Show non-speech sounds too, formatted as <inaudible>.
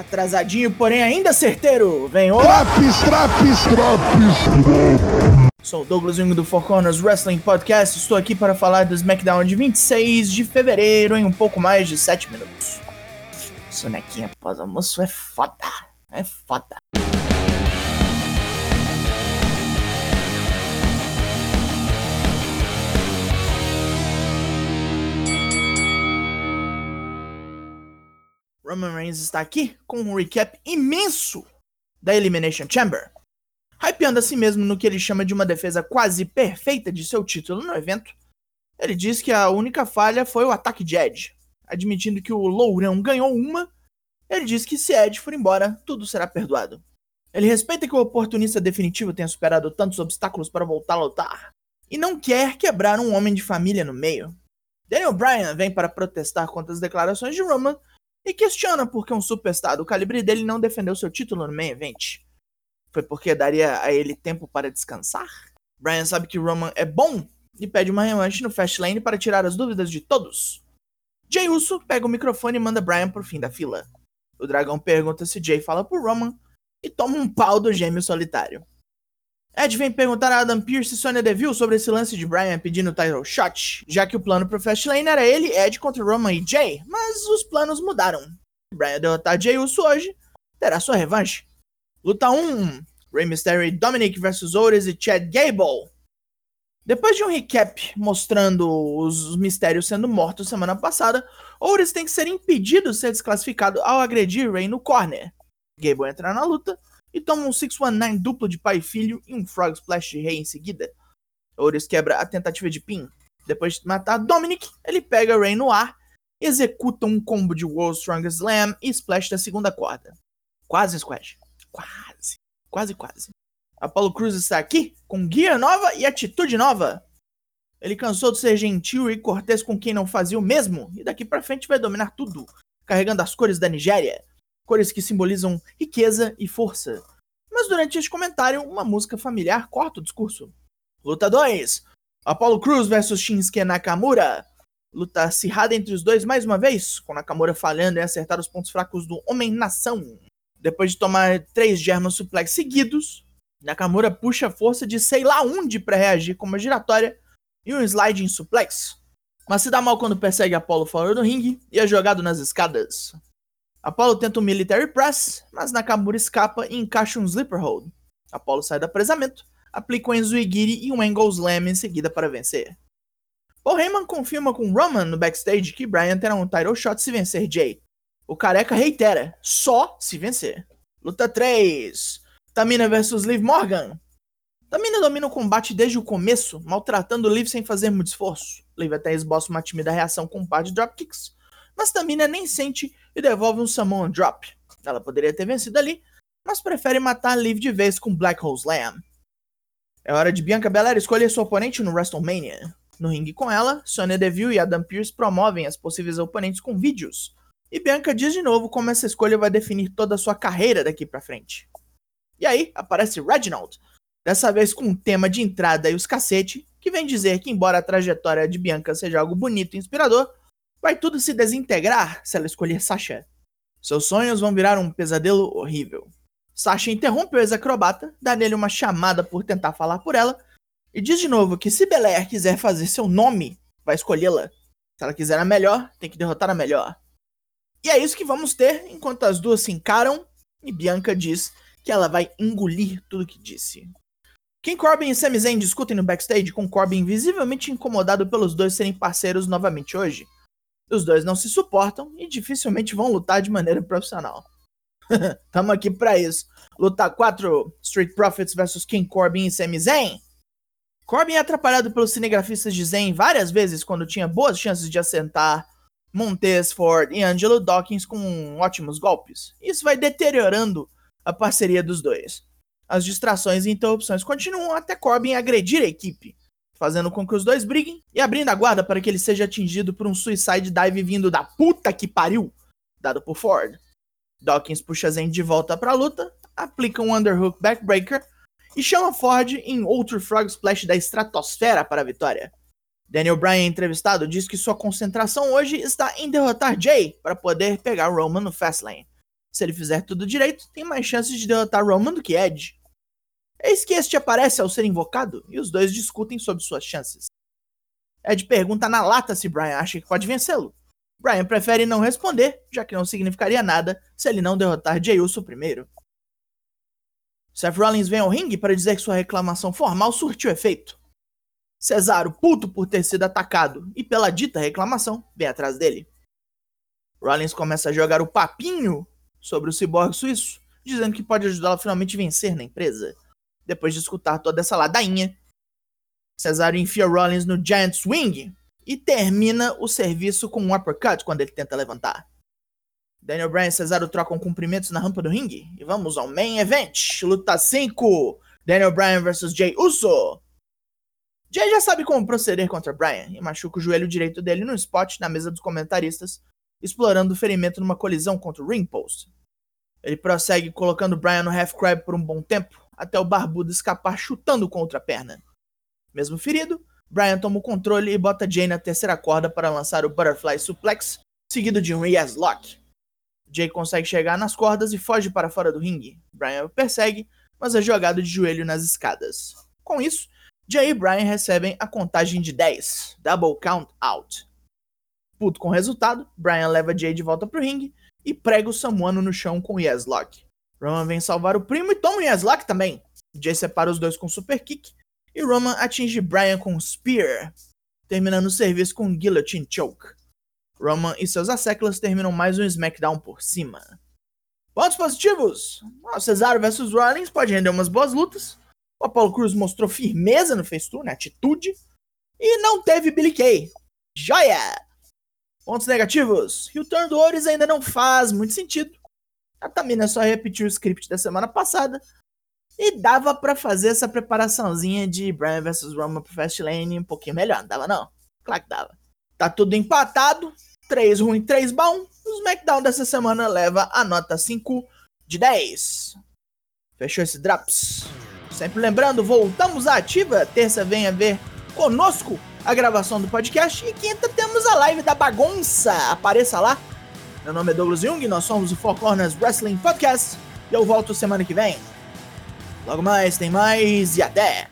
Atrasadinho, porém ainda certeiro. Vem o. Traps, traps, traps. Sou o Douglas Jung do Four Corners Wrestling Podcast. Estou aqui para falar do SmackDown de 26 de fevereiro em um pouco mais de 7 minutos. Sonequinha pós-almoço é foda. É foda. Roman Reigns está aqui com um recap imenso da Elimination Chamber. Hypeando a si mesmo no que ele chama de uma defesa quase perfeita de seu título no evento, ele diz que a única falha foi o ataque de Edge. Admitindo que o Lourão ganhou uma, ele diz que se Edge for embora, tudo será perdoado. Ele respeita que o oportunista definitivo tenha superado tantos obstáculos para voltar a lutar, e não quer quebrar um homem de família no meio. Daniel Bryan vem para protestar contra as declarações de Roman e questiona por que um superstar do calibre dele não defendeu seu título no main event. Foi porque daria a ele tempo para descansar? Brian sabe que Roman é bom e pede uma revanche no Fastlane para tirar as dúvidas de todos. Jay Uso pega o microfone e manda Brian pro fim da fila. O dragão pergunta se Jay fala por Roman e toma um pau do gêmeo solitário. Ed vem perguntar a Adam Pearce e Sonya Deville sobre esse lance de Brian pedindo title shot, já que o plano pro Fastlane era ele, Ed contra Roman e Jay, mas os planos mudaram. Brian derrotar Jay Uso hoje, terá sua revanche. Luta 1: Rey Mysterio e Dominic vs Otis e Chad Gable. Depois de um recap mostrando os mistérios sendo mortos semana passada, Otis tem que ser impedido de ser desclassificado ao agredir Rey no corner. Gable entra na luta e toma um 619 duplo de pai e filho e um Frog Splash de Rey em seguida. Otis quebra a tentativa de pin. Depois de matar Dominic, ele pega Rey no ar, executa um combo de World Strongest Slam e Splash da segunda corda. Quase squash. Quase. Quase, quase. Apollo Cruz está aqui, com guia nova e atitude nova. Ele cansou de ser gentil e cortês com quem não fazia o mesmo, e daqui para frente vai dominar tudo, carregando as cores da Nigéria, cores que simbolizam riqueza e força. Mas durante este comentário, uma música familiar corta o discurso. Luta 2: Apollo Cruz versus Shinsuke Nakamura. Luta acirrada entre os dois mais uma vez, com Nakamura falhando em acertar os pontos fracos do Homem-Nação. Depois de tomar três German Suplex seguidos, Nakamura puxa a força de sei lá onde para reagir com uma giratória e um sliding suplex. Mas se dá mal quando persegue Apollo fora do ringue e é jogado nas escadas. Apollo tenta um military press, mas Nakamura escapa e encaixa um sleeper hold. Apollo sai do apresamento, aplica um Enzuigiri e um Angle Slam em seguida para vencer. Paul Heyman confirma com Roman no backstage que Bryan terá um title shot se vencer Jay. O careca reitera, só se vencer. Luta 3. Tamina vs Liv Morgan. Tamina domina o combate desde o começo, maltratando Liv sem fazer muito esforço. Liv até esboça uma tímida reação com um par de dropkicks, mas Tamina nem sente e devolve um Samoan Drop. Ela poderia ter vencido ali, mas prefere matar Liv de vez com Black Hole Slam. É hora de Bianca Belair escolher sua oponente no WrestleMania. No ringue com ela, Sonya Deville e Adam Pearce promovem as possíveis oponentes com vídeos. E Bianca diz de novo como essa escolha vai definir toda a sua carreira daqui pra frente. E aí aparece Reginald, dessa vez com um tema de entrada e os cacete, que vem dizer que embora a trajetória de Bianca seja algo bonito e inspirador, vai tudo se desintegrar se ela escolher Sasha. Seus sonhos vão virar um pesadelo horrível. Sasha interrompe o ex-acrobata, dá nele uma chamada por tentar falar por ela, e diz de novo que se Belair quiser fazer seu nome, vai escolhê-la. Se ela quiser a melhor, tem que derrotar a melhor. E é isso que vamos ter enquanto as duas se encaram e Bianca diz que ela vai engolir tudo que disse. King Corbin e Sami Zayn discutem no backstage com Corbin visivelmente incomodado pelos dois serem parceiros novamente hoje. Os dois não se suportam e dificilmente vão lutar de maneira profissional. <laughs> Tamo aqui pra isso. Luta 4, Street Profits vs King Corbin e Sami Zayn. Corbin é atrapalhado pelos cinegrafistas de Zayn várias vezes quando tinha boas chances de assentar Montez Ford e Angelo Dawkins com ótimos golpes. Isso vai deteriorando a parceria dos dois. As distrações e interrupções continuam até Corbin agredir a equipe, fazendo com que os dois briguem e abrindo a guarda para que ele seja atingido por um suicide dive vindo da puta que pariu, dado por Ford. Dawkins puxa Zen de volta para a luta, aplica um underhook backbreaker e chama Ford em outro frog splash da estratosfera para a vitória. Daniel Bryan, entrevistado, diz que sua concentração hoje está em derrotar Jay para poder pegar Roman no Fastlane. Se ele fizer tudo direito, tem mais chances de derrotar Roman do que Edge. Eis que este aparece ao ser invocado e os dois discutem sobre suas chances. Ed pergunta na lata se Brian acha que pode vencê-lo. Brian prefere não responder, já que não significaria nada se ele não derrotar Jey Uso primeiro. Seth Rollins vem ao ringue para dizer que sua reclamação formal surtiu efeito. Cesaro, puto por ter sido atacado e pela dita reclamação, vem atrás dele. Rollins começa a jogar o papinho sobre o ciborgue suíço, dizendo que pode ajudá-lo a finalmente vencer na empresa. Depois de escutar toda essa ladainha, Cesaro enfia Rollins no Giant Swing e termina o serviço com um uppercut quando ele tenta levantar. Daniel Bryan e Cesaro trocam cumprimentos na rampa do ringue. E vamos ao main event. Luta 5. Daniel Bryan vs Jay Uso. Jay já sabe como proceder contra Bryan e machuca o joelho direito dele no spot na mesa dos comentaristas, explorando o ferimento numa colisão contra o ring post. Ele prossegue colocando Bryan no half crab por um bom tempo, até o barbudo escapar chutando contra a perna. Mesmo ferido, Bryan toma o controle e bota Jay na terceira corda para lançar o Butterfly Suplex, seguido de um Yes Lock. Jay consegue chegar nas cordas e foge para fora do ringue. Bryan o persegue, mas é jogado de joelho nas escadas. Com isso, Jay e Bryan recebem a contagem de 10, Double Count Out. Puto com o resultado, Bryan leva Jay de volta pro ringue e prega o Samuano no chão com o Yes Lock. Roman vem salvar o primo e toma o Yes Lock também. Jay separa os dois com Super Kick e Roman atinge Bryan com Spear, terminando o serviço com Guillotine Choke. Roman e seus asseclas terminam mais um SmackDown por cima. Pontos positivos: o Cesaro vs Rollins pode render umas boas lutas. O Apollo Cruz mostrou firmeza no face né, atitude. E não teve Billy Kay. Joia! Pontos negativos: o turn do Ores ainda não faz muito sentido. A Tamina só repetiu o script da semana passada e dava para fazer essa preparaçãozinha de Brian vs Roman pro Fastlane um pouquinho melhor, não dava não? Claro que dava. Tá tudo empatado, 3 ruim, 3 bom. O SmackDown dessa semana leva a nota 5 de 10. Fechou esse Drops? Sempre lembrando, voltamos à ativa. Terça venha ver conosco a gravação do podcast. E quinta temos a live da bagunça. Apareça lá. Meu nome é Douglas Jung, nós somos o Four Corners Wrestling Podcast. E eu volto semana que vem. Logo mais, tem mais e até!